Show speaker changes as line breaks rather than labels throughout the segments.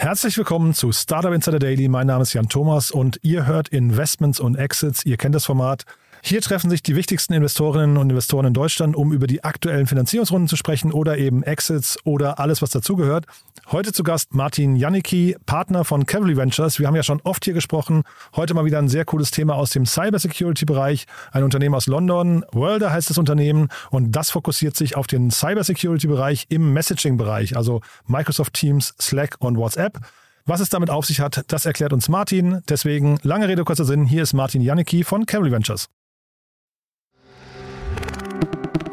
Herzlich willkommen zu Startup Insider Daily. Mein Name ist Jan Thomas und ihr hört Investments und Exits. Ihr kennt das Format. Hier treffen sich die wichtigsten Investorinnen und Investoren in Deutschland, um über die aktuellen Finanzierungsrunden zu sprechen oder eben Exits oder alles, was dazugehört. Heute zu Gast Martin Janicki, Partner von Cavalry Ventures. Wir haben ja schon oft hier gesprochen. Heute mal wieder ein sehr cooles Thema aus dem Cybersecurity-Bereich. Ein Unternehmen aus London. Worlder heißt das Unternehmen und das fokussiert sich auf den Cybersecurity-Bereich im Messaging-Bereich, also Microsoft Teams, Slack und WhatsApp. Was es damit auf sich hat, das erklärt uns Martin. Deswegen lange Rede, kurzer Sinn. Hier ist Martin Janicki von Cavalry Ventures.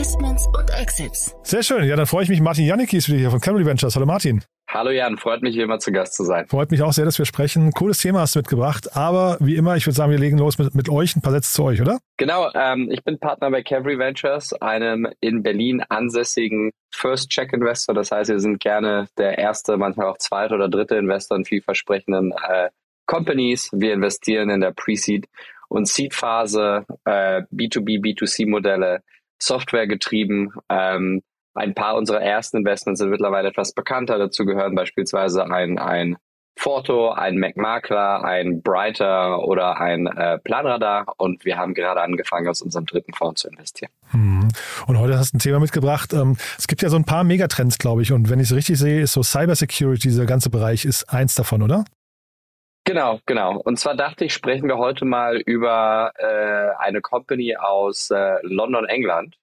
Investments und Exits.
Sehr schön. Ja, dann freue ich mich. Martin Janicki ist wieder hier von Cavalry Ventures. Hallo Martin.
Hallo Jan, freut mich, hier immer zu Gast zu sein.
Freut mich auch sehr, dass wir sprechen. Cooles Thema hast du mitgebracht. Aber wie immer, ich würde sagen, wir legen los mit, mit euch. Ein paar Sätze zu euch, oder?
Genau, ähm, ich bin Partner bei Cavalry Ventures, einem in Berlin ansässigen First-Check-Investor. Das heißt, wir sind gerne der erste, manchmal auch zweite oder dritte Investor in vielversprechenden äh, Companies. Wir investieren in der Pre-Seed und Seed-Phase, äh, B2B, B2C-Modelle, Software getrieben. Ähm, ein paar unserer ersten Investments sind mittlerweile etwas bekannter. Dazu gehören beispielsweise ein, ein Forto, ein MacMakler, ein Brighter oder ein äh, Planradar. Und wir haben gerade angefangen, aus unserem dritten Fonds zu investieren.
Hm. Und heute hast du ein Thema mitgebracht. Ähm, es gibt ja so ein paar Megatrends, glaube ich. Und wenn ich es richtig sehe, ist so Cybersecurity, dieser ganze Bereich, ist eins davon, oder?
Genau, genau. Und zwar dachte ich, sprechen wir heute mal über äh, eine Company aus äh, London, England.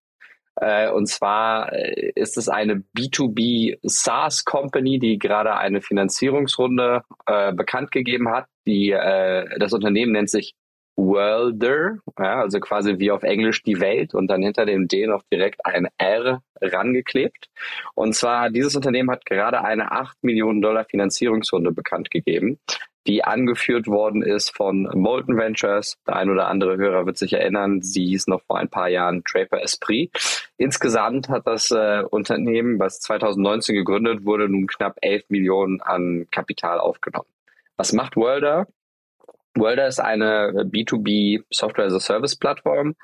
Äh, und zwar äh, ist es eine B2B SaaS Company, die gerade eine Finanzierungsrunde äh, bekannt gegeben hat. Die, äh, das Unternehmen nennt sich Worlder, ja, also quasi wie auf Englisch die Welt und dann hinter dem D noch direkt ein R rangeklebt. Und zwar dieses Unternehmen hat gerade eine 8 Millionen Dollar Finanzierungsrunde bekannt gegeben die angeführt worden ist von Molten Ventures. Der ein oder andere Hörer wird sich erinnern, sie hieß noch vor ein paar Jahren Draper Esprit. Insgesamt hat das äh, Unternehmen, was 2019 gegründet wurde, nun knapp 11 Millionen an Kapital aufgenommen. Was macht Worlder? Worlder ist eine B2B Software as a Service Plattform,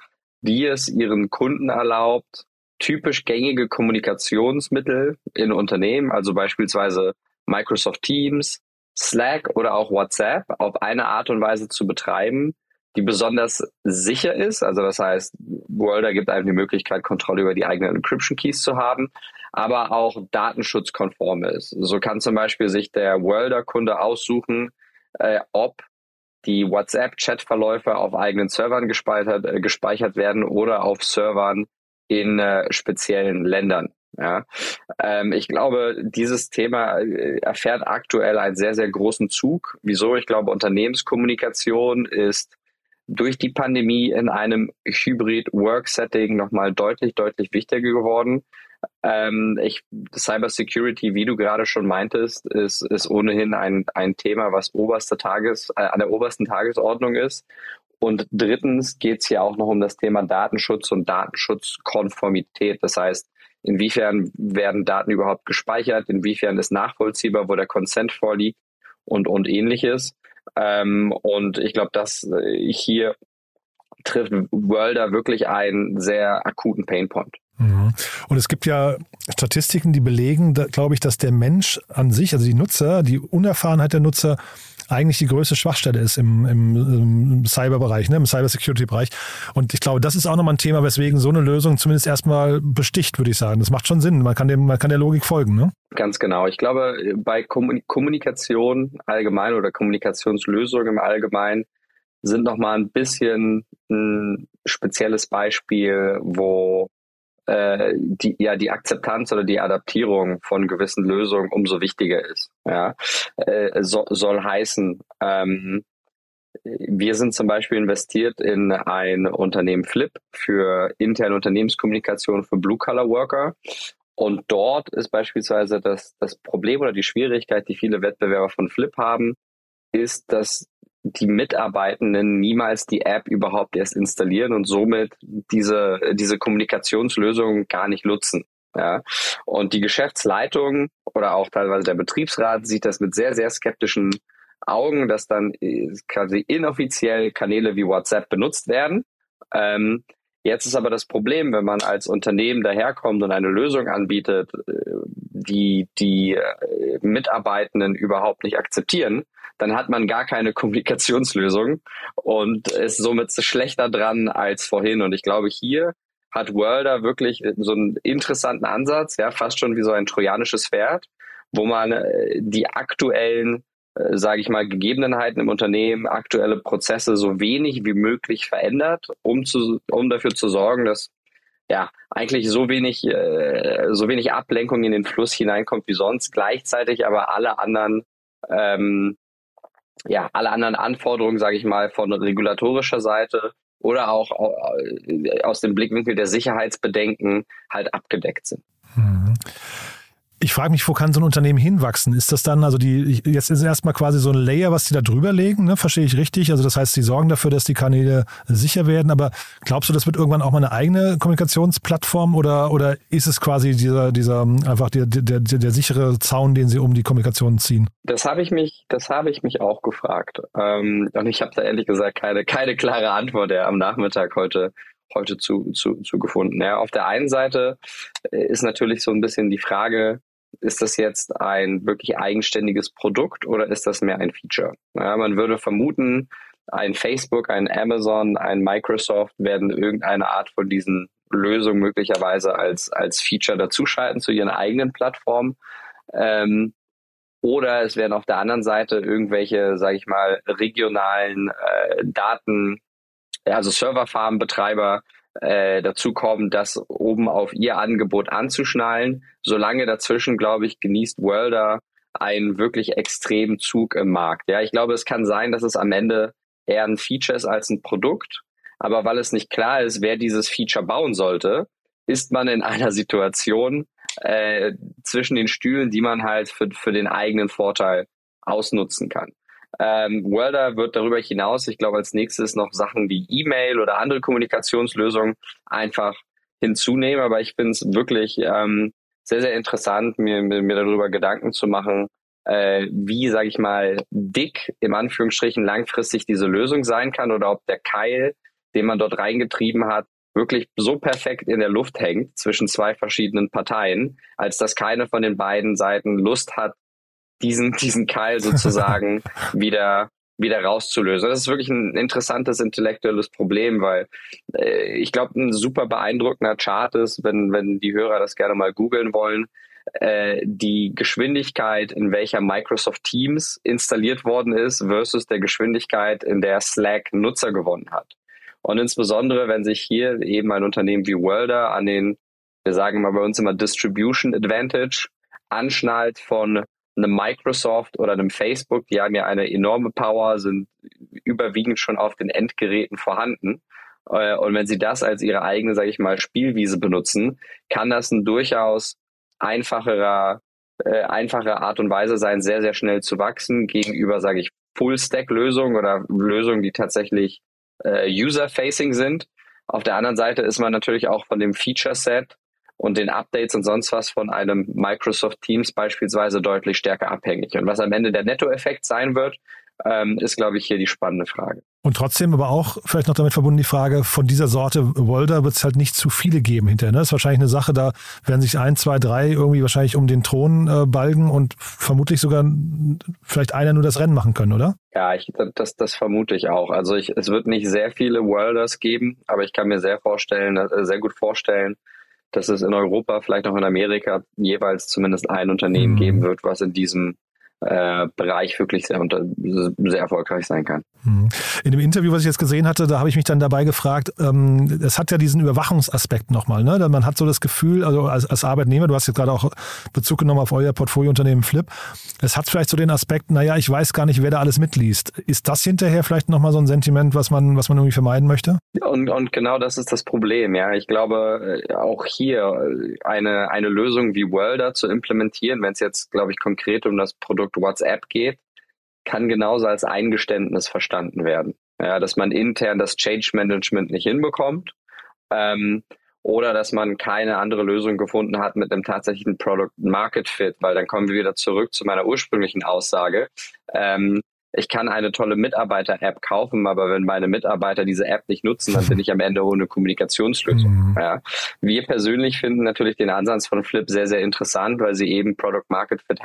die es ihren Kunden erlaubt, typisch gängige Kommunikationsmittel in Unternehmen, also beispielsweise Microsoft Teams, Slack oder auch WhatsApp auf eine Art und Weise zu betreiben, die besonders sicher ist. Also das heißt, Worlder gibt einem die Möglichkeit, Kontrolle über die eigenen Encryption Keys zu haben, aber auch datenschutzkonform ist. So kann zum Beispiel sich der Worlder-Kunde aussuchen, äh, ob die WhatsApp-Chat-Verläufe auf eigenen Servern gespeichert, äh, gespeichert werden oder auf Servern in äh, speziellen Ländern. Ja, ähm, ich glaube, dieses Thema äh, erfährt aktuell einen sehr, sehr großen Zug. Wieso? Ich glaube, Unternehmenskommunikation ist durch die Pandemie in einem Hybrid-Work-Setting nochmal deutlich, deutlich wichtiger geworden. Ähm, ich, Cybersecurity, wie du gerade schon meintest, ist, ist ohnehin ein, ein Thema, was oberste Tages, äh, an der obersten Tagesordnung ist. Und drittens geht es hier auch noch um das Thema Datenschutz und Datenschutzkonformität. Das heißt, Inwiefern werden Daten überhaupt gespeichert? Inwiefern ist nachvollziehbar, wo der Consent vorliegt und, und ähnliches? Ähm, und ich glaube, dass äh, hier trifft Worlder wirklich einen sehr akuten Painpoint.
Mhm. Und es gibt ja Statistiken, die belegen, glaube ich, dass der Mensch an sich, also die Nutzer, die Unerfahrenheit der Nutzer, eigentlich die größte Schwachstelle ist im, im, im Cyberbereich, ne, im Cybersecurity-Bereich. Und ich glaube, das ist auch nochmal ein Thema, weswegen so eine Lösung zumindest erstmal besticht, würde ich sagen. Das macht schon Sinn. Man kann, dem, man kann der Logik folgen. Ne?
Ganz genau. Ich glaube, bei Kommunikation allgemein oder Kommunikationslösungen im Allgemeinen sind nochmal ein bisschen ein spezielles Beispiel, wo äh, die, ja, die Akzeptanz oder die Adaptierung von gewissen Lösungen umso wichtiger ist. Ja, äh, so, soll heißen, ähm, wir sind zum Beispiel investiert in ein Unternehmen Flip für interne Unternehmenskommunikation für Blue-Collar-Worker. Und dort ist beispielsweise das, das Problem oder die Schwierigkeit, die viele Wettbewerber von Flip haben, ist, dass die Mitarbeitenden niemals die App überhaupt erst installieren und somit diese, diese Kommunikationslösung gar nicht nutzen. Ja. Und die Geschäftsleitung oder auch teilweise der Betriebsrat sieht das mit sehr, sehr skeptischen Augen, dass dann äh, quasi inoffiziell Kanäle wie WhatsApp benutzt werden. Ähm, jetzt ist aber das Problem, wenn man als Unternehmen daherkommt und eine Lösung anbietet, äh, die die äh, Mitarbeitenden überhaupt nicht akzeptieren, dann hat man gar keine Kommunikationslösung und ist somit schlechter dran als vorhin. Und ich glaube, hier hat Worlder wirklich so einen interessanten Ansatz, ja, fast schon wie so ein trojanisches Pferd, wo man äh, die aktuellen, äh, sage ich mal, Gegebenheiten im Unternehmen, aktuelle Prozesse so wenig wie möglich verändert, um zu, um dafür zu sorgen, dass ja eigentlich so wenig, äh, so wenig Ablenkung in den Fluss hineinkommt wie sonst, gleichzeitig aber alle anderen ähm, ja, alle anderen Anforderungen, sage ich mal, von regulatorischer Seite oder auch äh, aus dem Blickwinkel der Sicherheitsbedenken halt abgedeckt sind. Mhm.
Ich frage mich, wo kann so ein Unternehmen hinwachsen? Ist das dann, also die, jetzt ist erstmal quasi so ein Layer, was die da drüber legen, ne? verstehe ich richtig? Also das heißt, die sorgen dafür, dass die Kanäle sicher werden, aber glaubst du, das wird irgendwann auch mal eine eigene Kommunikationsplattform oder, oder ist es quasi dieser, dieser einfach der, der, der, der sichere Zaun, den sie um die Kommunikation ziehen?
Das habe ich mich, das habe ich mich auch gefragt. Ähm, und ich habe da ehrlich gesagt keine, keine klare Antwort ja, am Nachmittag heute heute zu, zu, zu gefunden. Ja, auf der einen Seite ist natürlich so ein bisschen die Frage, ist das jetzt ein wirklich eigenständiges Produkt oder ist das mehr ein Feature? Ja, man würde vermuten, ein Facebook, ein Amazon, ein Microsoft werden irgendeine Art von diesen Lösungen möglicherweise als, als Feature dazuschalten zu ihren eigenen Plattformen. Ähm, oder es werden auf der anderen Seite irgendwelche, sage ich mal, regionalen äh, Daten, also Serverfarmenbetreiber äh, dazu kommen, das oben auf ihr Angebot anzuschnallen. Solange dazwischen, glaube ich, genießt Worlder einen wirklich extremen Zug im Markt. Ja, ich glaube, es kann sein, dass es am Ende eher ein Feature ist als ein Produkt. Aber weil es nicht klar ist, wer dieses Feature bauen sollte, ist man in einer Situation äh, zwischen den Stühlen, die man halt für, für den eigenen Vorteil ausnutzen kann. Ähm, Welder wird darüber hinaus, ich glaube, als nächstes noch Sachen wie E-Mail oder andere Kommunikationslösungen einfach hinzunehmen. Aber ich finde es wirklich ähm, sehr, sehr interessant, mir, mir, darüber Gedanken zu machen, äh, wie, sage ich mal, dick im Anführungsstrichen langfristig diese Lösung sein kann oder ob der Keil, den man dort reingetrieben hat, wirklich so perfekt in der Luft hängt zwischen zwei verschiedenen Parteien, als dass keine von den beiden Seiten Lust hat, diesen, diesen Keil sozusagen wieder wieder rauszulösen. Das ist wirklich ein interessantes intellektuelles Problem, weil äh, ich glaube, ein super beeindruckender Chart ist, wenn, wenn die Hörer das gerne mal googeln wollen, äh, die Geschwindigkeit, in welcher Microsoft Teams installiert worden ist, versus der Geschwindigkeit, in der Slack Nutzer gewonnen hat. Und insbesondere, wenn sich hier eben ein Unternehmen wie Welder an den, wir sagen mal bei uns immer Distribution Advantage anschnallt von einem Microsoft oder einem Facebook, die haben ja eine enorme Power, sind überwiegend schon auf den Endgeräten vorhanden. Äh, und wenn sie das als ihre eigene, sage ich mal, Spielwiese benutzen, kann das ein durchaus einfacherer, äh, einfache Art und Weise sein, sehr, sehr schnell zu wachsen gegenüber, sage ich, Full-Stack-Lösungen oder Lösungen, die tatsächlich äh, User-Facing sind. Auf der anderen Seite ist man natürlich auch von dem Feature-Set und den Updates und sonst was von einem Microsoft Teams beispielsweise deutlich stärker abhängig. Und was am Ende der Nettoeffekt sein wird, ähm, ist, glaube ich, hier die spannende Frage.
Und trotzdem aber auch vielleicht noch damit verbunden die Frage, von dieser Sorte Wolder wird es halt nicht zu viele geben hinterher. Ne? Das ist wahrscheinlich eine Sache, da werden sich ein, zwei, drei irgendwie wahrscheinlich um den Thron äh, balgen und vermutlich sogar vielleicht einer nur das Rennen machen können, oder?
Ja, ich, das, das vermute ich auch. Also ich, es wird nicht sehr viele Worlders geben, aber ich kann mir sehr vorstellen, äh, sehr gut vorstellen, dass es in Europa, vielleicht auch in Amerika, jeweils zumindest ein Unternehmen mhm. geben wird, was in diesem äh, Bereich wirklich sehr, sehr erfolgreich sein kann.
Mhm. In dem Interview, was ich jetzt gesehen hatte, da habe ich mich dann dabei gefragt, ähm, es hat ja diesen Überwachungsaspekt nochmal. Ne? Man hat so das Gefühl, also als, als Arbeitnehmer, du hast jetzt gerade auch Bezug genommen auf euer Portfoliounternehmen Flip, es hat vielleicht so den Aspekt, naja, ich weiß gar nicht, wer da alles mitliest. Ist das hinterher vielleicht nochmal so ein Sentiment, was man, was man irgendwie vermeiden möchte?
Und, und genau das ist das Problem. Ja, Ich glaube, äh, auch hier eine, eine Lösung wie Worlder zu implementieren, wenn es jetzt, glaube ich, konkret um das Produkt WhatsApp geht, kann genauso als Eingeständnis verstanden werden. Ja, dass man intern das Change Management nicht hinbekommt ähm, oder dass man keine andere Lösung gefunden hat mit einem tatsächlichen Product Market Fit, weil dann kommen wir wieder zurück zu meiner ursprünglichen Aussage. Ähm, ich kann eine tolle Mitarbeiter-App kaufen, aber wenn meine Mitarbeiter diese App nicht nutzen, dann bin ich am Ende ohne Kommunikationslösung. Mhm. Ja. Wir persönlich finden natürlich den Ansatz von Flip sehr, sehr interessant, weil sie eben Product Market Fit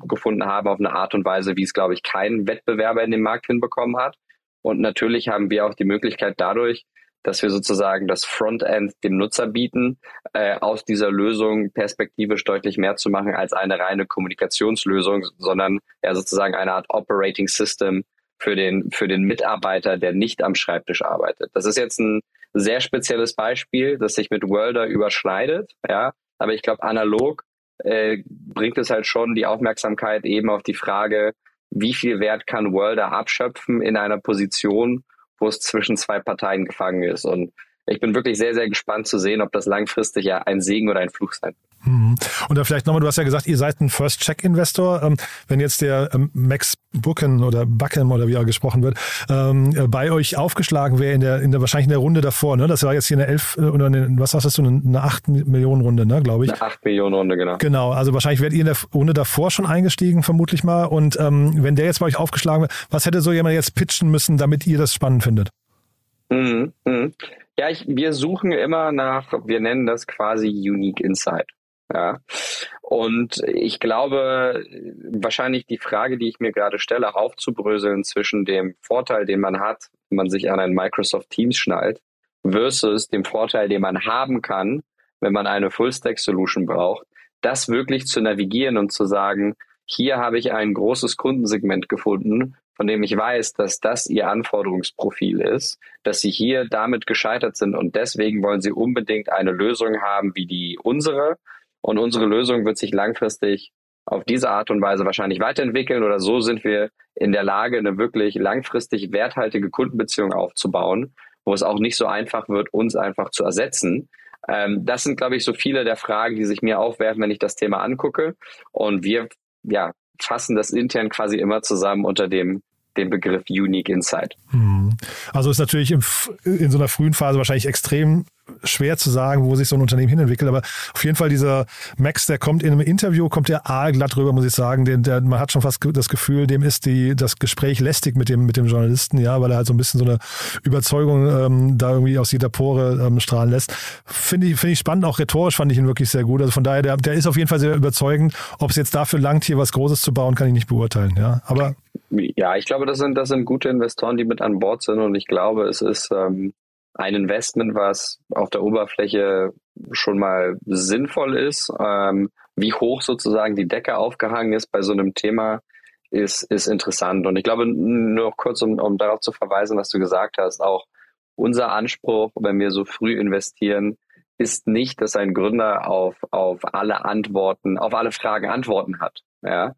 herausgefunden haben auf eine Art und Weise, wie es, glaube ich, kein Wettbewerber in dem Markt hinbekommen hat. Und natürlich haben wir auch die Möglichkeit dadurch, dass wir sozusagen das Frontend dem Nutzer bieten, äh, aus dieser Lösung perspektivisch deutlich mehr zu machen als eine reine Kommunikationslösung, sondern ja sozusagen eine Art Operating System für den, für den Mitarbeiter, der nicht am Schreibtisch arbeitet. Das ist jetzt ein sehr spezielles Beispiel, das sich mit Worlder überschneidet, ja, aber ich glaube, analog äh, bringt es halt schon die Aufmerksamkeit eben auf die Frage, wie viel Wert kann Worlder abschöpfen in einer Position, wo es zwischen zwei Parteien gefangen ist. Und ich bin wirklich sehr, sehr gespannt zu sehen, ob das langfristig ja ein Segen oder ein Fluch sein wird.
Mhm. Und da vielleicht nochmal, du hast ja gesagt, ihr seid ein First-Check-Investor. Ähm, wenn jetzt der ähm, Max Bucken oder Buckham oder wie er gesprochen wird, ähm, äh, bei euch aufgeschlagen wäre in der, in der wahrscheinlich in der Runde davor, ne? Das war jetzt hier eine 11 äh, oder eine, was hast du, eine 8 Millionen Runde, ne, glaube ich.
Eine 8 Millionen Runde, genau.
Genau, also wahrscheinlich wärt ihr in der Runde davor schon eingestiegen, vermutlich mal. Und ähm, wenn der jetzt bei euch aufgeschlagen wäre, was hätte so jemand jetzt pitchen müssen, damit ihr das spannend findet?
Mhm, mh. Ja, ich, wir suchen immer nach, wir nennen das quasi Unique Insight. Ja. Und ich glaube, wahrscheinlich die Frage, die ich mir gerade stelle, aufzubröseln zwischen dem Vorteil, den man hat, wenn man sich an ein Microsoft Teams schnallt, versus dem Vorteil, den man haben kann, wenn man eine Full-Stack-Solution braucht, das wirklich zu navigieren und zu sagen, hier habe ich ein großes Kundensegment gefunden, von dem ich weiß, dass das ihr Anforderungsprofil ist, dass sie hier damit gescheitert sind und deswegen wollen sie unbedingt eine Lösung haben wie die unsere, und unsere Lösung wird sich langfristig auf diese Art und Weise wahrscheinlich weiterentwickeln oder so sind wir in der Lage, eine wirklich langfristig werthaltige Kundenbeziehung aufzubauen, wo es auch nicht so einfach wird, uns einfach zu ersetzen. Ähm, das sind, glaube ich, so viele der Fragen, die sich mir aufwerfen, wenn ich das Thema angucke. Und wir ja, fassen das intern quasi immer zusammen unter dem den Begriff Unique Insight.
Hm. Also ist natürlich in so einer frühen Phase wahrscheinlich extrem schwer zu sagen, wo sich so ein Unternehmen hinentwickelt. Aber auf jeden Fall dieser Max, der kommt in einem Interview, kommt der aalglatt rüber, muss ich sagen. Den, der, man hat schon fast das Gefühl, dem ist die, das Gespräch lästig mit dem, mit dem Journalisten, ja, weil er halt so ein bisschen so eine Überzeugung ähm, da irgendwie aus jeder Pore ähm, strahlen lässt. Finde ich, finde ich spannend. Auch rhetorisch fand ich ihn wirklich sehr gut. Also von daher, der, der ist auf jeden Fall sehr überzeugend. Ob es jetzt dafür langt, hier was Großes zu bauen, kann ich nicht beurteilen, ja. Aber
ja, ich glaube, das sind, das sind gute Investoren, die mit an Bord sind und ich glaube, es ist ähm, ein Investment, was auf der Oberfläche schon mal sinnvoll ist. Ähm, wie hoch sozusagen die Decke aufgehangen ist bei so einem Thema, ist, ist interessant. Und ich glaube, nur kurz, um, um darauf zu verweisen, was du gesagt hast, auch unser Anspruch, wenn wir so früh investieren, ist nicht, dass ein Gründer auf, auf alle Antworten, auf alle Fragen Antworten hat. Ja,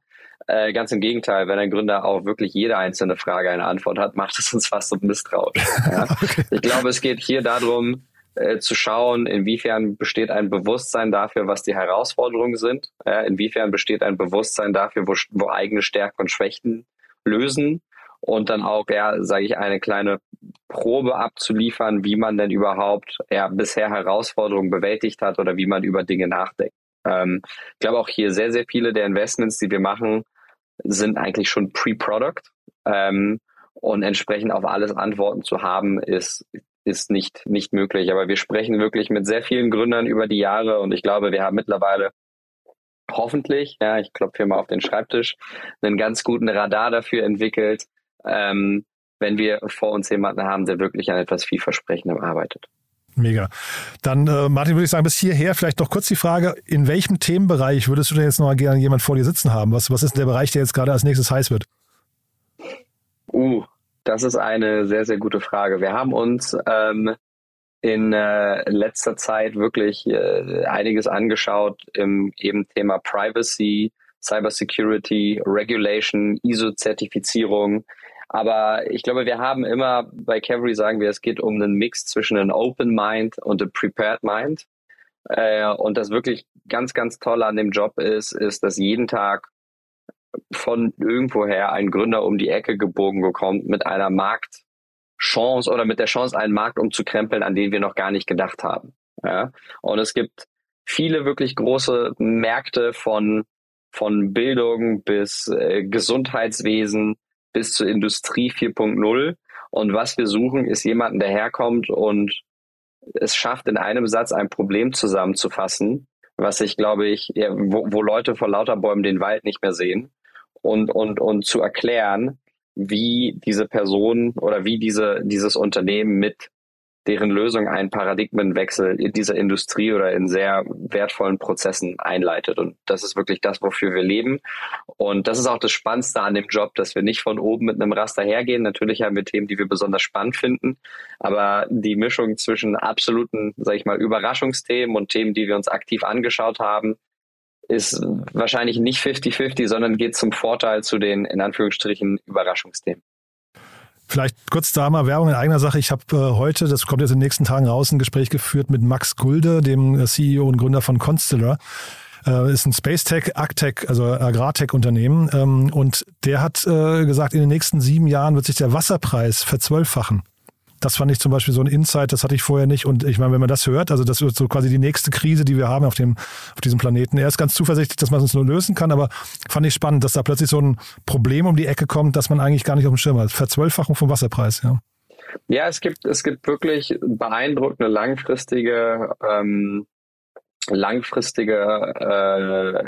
äh, ganz im Gegenteil, wenn ein Gründer auf wirklich jede einzelne Frage eine Antwort hat, macht es uns fast so misstrauisch. Ja? okay. Ich glaube, es geht hier darum, äh, zu schauen, inwiefern besteht ein Bewusstsein dafür, was die Herausforderungen sind, äh, inwiefern besteht ein Bewusstsein dafür, wo, wo eigene Stärken und Schwächen lösen und dann auch, ja, sage ich, eine kleine Probe abzuliefern, wie man denn überhaupt ja, bisher Herausforderungen bewältigt hat oder wie man über Dinge nachdenkt. Ähm, ich glaube auch hier sehr, sehr viele der Investments, die wir machen, sind eigentlich schon Pre-Product. Ähm, und entsprechend auf alles Antworten zu haben, ist, ist nicht, nicht möglich. Aber wir sprechen wirklich mit sehr vielen Gründern über die Jahre und ich glaube, wir haben mittlerweile hoffentlich, ja, ich klopfe hier mal auf den Schreibtisch, einen ganz guten Radar dafür entwickelt, ähm, wenn wir vor uns jemanden haben, der wirklich an etwas vielversprechendem arbeitet.
Mega. Dann, äh, Martin, würde ich sagen, bis hierher vielleicht noch kurz die Frage, in welchem Themenbereich würdest du denn jetzt noch gerne jemand vor dir sitzen haben? Was, was ist der Bereich, der jetzt gerade als nächstes heiß wird?
Uh, das ist eine sehr, sehr gute Frage. Wir haben uns ähm, in äh, letzter Zeit wirklich äh, einiges angeschaut im eben Thema Privacy, Cybersecurity, Regulation, ISO-Zertifizierung. Aber ich glaube, wir haben immer bei Cavalry sagen wir, es geht um einen Mix zwischen einem Open Mind und einem Prepared Mind. Äh, und das wirklich ganz, ganz toll an dem Job ist, ist, dass jeden Tag von irgendwoher ein Gründer um die Ecke gebogen bekommt mit einer Marktchance oder mit der Chance, einen Markt umzukrempeln, an den wir noch gar nicht gedacht haben. Und es gibt viele wirklich große Märkte von, von Bildung bis äh, Gesundheitswesen bis zur Industrie 4.0. Und was wir suchen, ist jemanden, der herkommt und es schafft, in einem Satz ein Problem zusammenzufassen, was ich, glaube ich, wo, wo Leute vor lauter Bäumen den Wald nicht mehr sehen und, und, und zu erklären, wie diese Person oder wie diese, dieses Unternehmen mit deren Lösung einen Paradigmenwechsel in dieser Industrie oder in sehr wertvollen Prozessen einleitet. Und das ist wirklich das, wofür wir leben. Und das ist auch das Spannendste an dem Job, dass wir nicht von oben mit einem Raster hergehen. Natürlich haben wir Themen, die wir besonders spannend finden, aber die Mischung zwischen absoluten, sag ich mal, Überraschungsthemen und Themen, die wir uns aktiv angeschaut haben, ist wahrscheinlich nicht 50-50, sondern geht zum Vorteil zu den, in Anführungsstrichen, Überraschungsthemen.
Vielleicht kurz da mal Werbung in eigener Sache. Ich habe äh, heute, das kommt jetzt in den nächsten Tagen raus, ein Gespräch geführt mit Max Gulde, dem äh, CEO und Gründer von Constellar. Äh, ist ein Space Tech, Agtech, also Agrartech-Unternehmen. Ähm, und der hat äh, gesagt, in den nächsten sieben Jahren wird sich der Wasserpreis verzwölffachen. Das fand ich zum Beispiel so ein Insight, das hatte ich vorher nicht. Und ich meine, wenn man das hört, also das wird so quasi die nächste Krise, die wir haben auf, dem, auf diesem Planeten. Er ist ganz zuversichtlich, dass man es nur lösen kann, aber fand ich spannend, dass da plötzlich so ein Problem um die Ecke kommt, dass man eigentlich gar nicht auf dem Schirm hat. Verzwölffachung vom Wasserpreis, ja.
Ja, es gibt, es gibt wirklich beeindruckende langfristige ähm, langfristige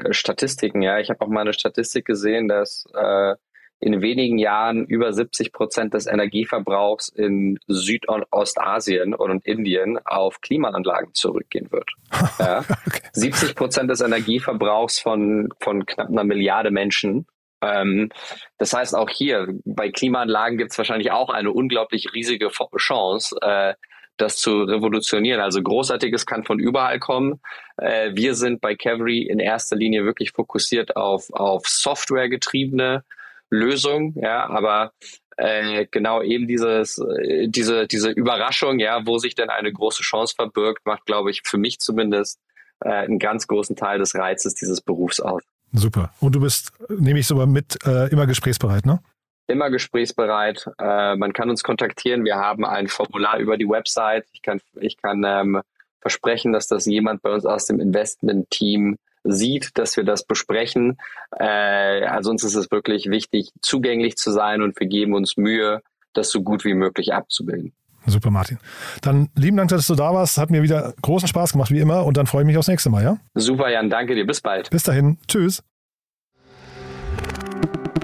äh, Statistiken. Ja, ich habe auch mal eine Statistik gesehen, dass äh, in wenigen Jahren über 70 Prozent des Energieverbrauchs in Südostasien und Indien auf Klimaanlagen zurückgehen wird. Ja. okay. 70 Prozent des Energieverbrauchs von, von knapp einer Milliarde Menschen. Ähm, das heißt, auch hier bei Klimaanlagen gibt es wahrscheinlich auch eine unglaublich riesige Chance, äh, das zu revolutionieren. Also Großartiges kann von überall kommen. Äh, wir sind bei Cavalry in erster Linie wirklich fokussiert auf, auf Software getriebene Lösung, ja, aber äh, genau eben dieses, äh, diese, diese Überraschung, ja, wo sich denn eine große Chance verbirgt, macht, glaube ich, für mich zumindest äh, einen ganz großen Teil des Reizes dieses Berufs aus.
Super. Und du bist, nehme ich sogar mit, äh, immer gesprächsbereit, ne?
Immer gesprächsbereit. Äh, man kann uns kontaktieren. Wir haben ein Formular über die Website. Ich kann, ich kann ähm, versprechen, dass das jemand bei uns aus dem Investment-Team sieht, dass wir das besprechen. Äh, also uns ist es wirklich wichtig, zugänglich zu sein und wir geben uns Mühe, das so gut wie möglich abzubilden.
Super, Martin. Dann lieben Dank, dass du da warst. Hat mir wieder großen Spaß gemacht, wie immer. Und dann freue ich mich aufs nächste Mal, ja?
Super, Jan. Danke dir. Bis bald.
Bis dahin. Tschüss.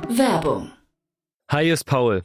Werbung.
Hi, ist Paul.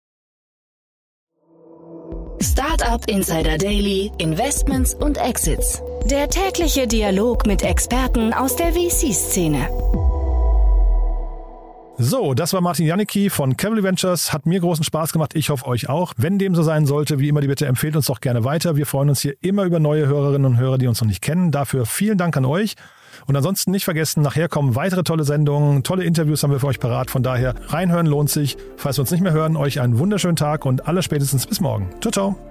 Startup Insider Daily, Investments und Exits. Der tägliche Dialog mit Experten aus der VC-Szene.
So, das war Martin Janicki von Cavalry Ventures. Hat mir großen Spaß gemacht. Ich hoffe euch auch. Wenn dem so sein sollte, wie immer die Bitte, empfehlt uns doch gerne weiter. Wir freuen uns hier immer über neue Hörerinnen und Hörer, die uns noch nicht kennen. Dafür vielen Dank an euch. Und ansonsten nicht vergessen, nachher kommen weitere tolle Sendungen, tolle Interviews haben wir für euch parat. Von daher, reinhören lohnt sich. Falls wir uns nicht mehr hören, euch einen wunderschönen Tag und alles spätestens bis morgen. Ciao, ciao.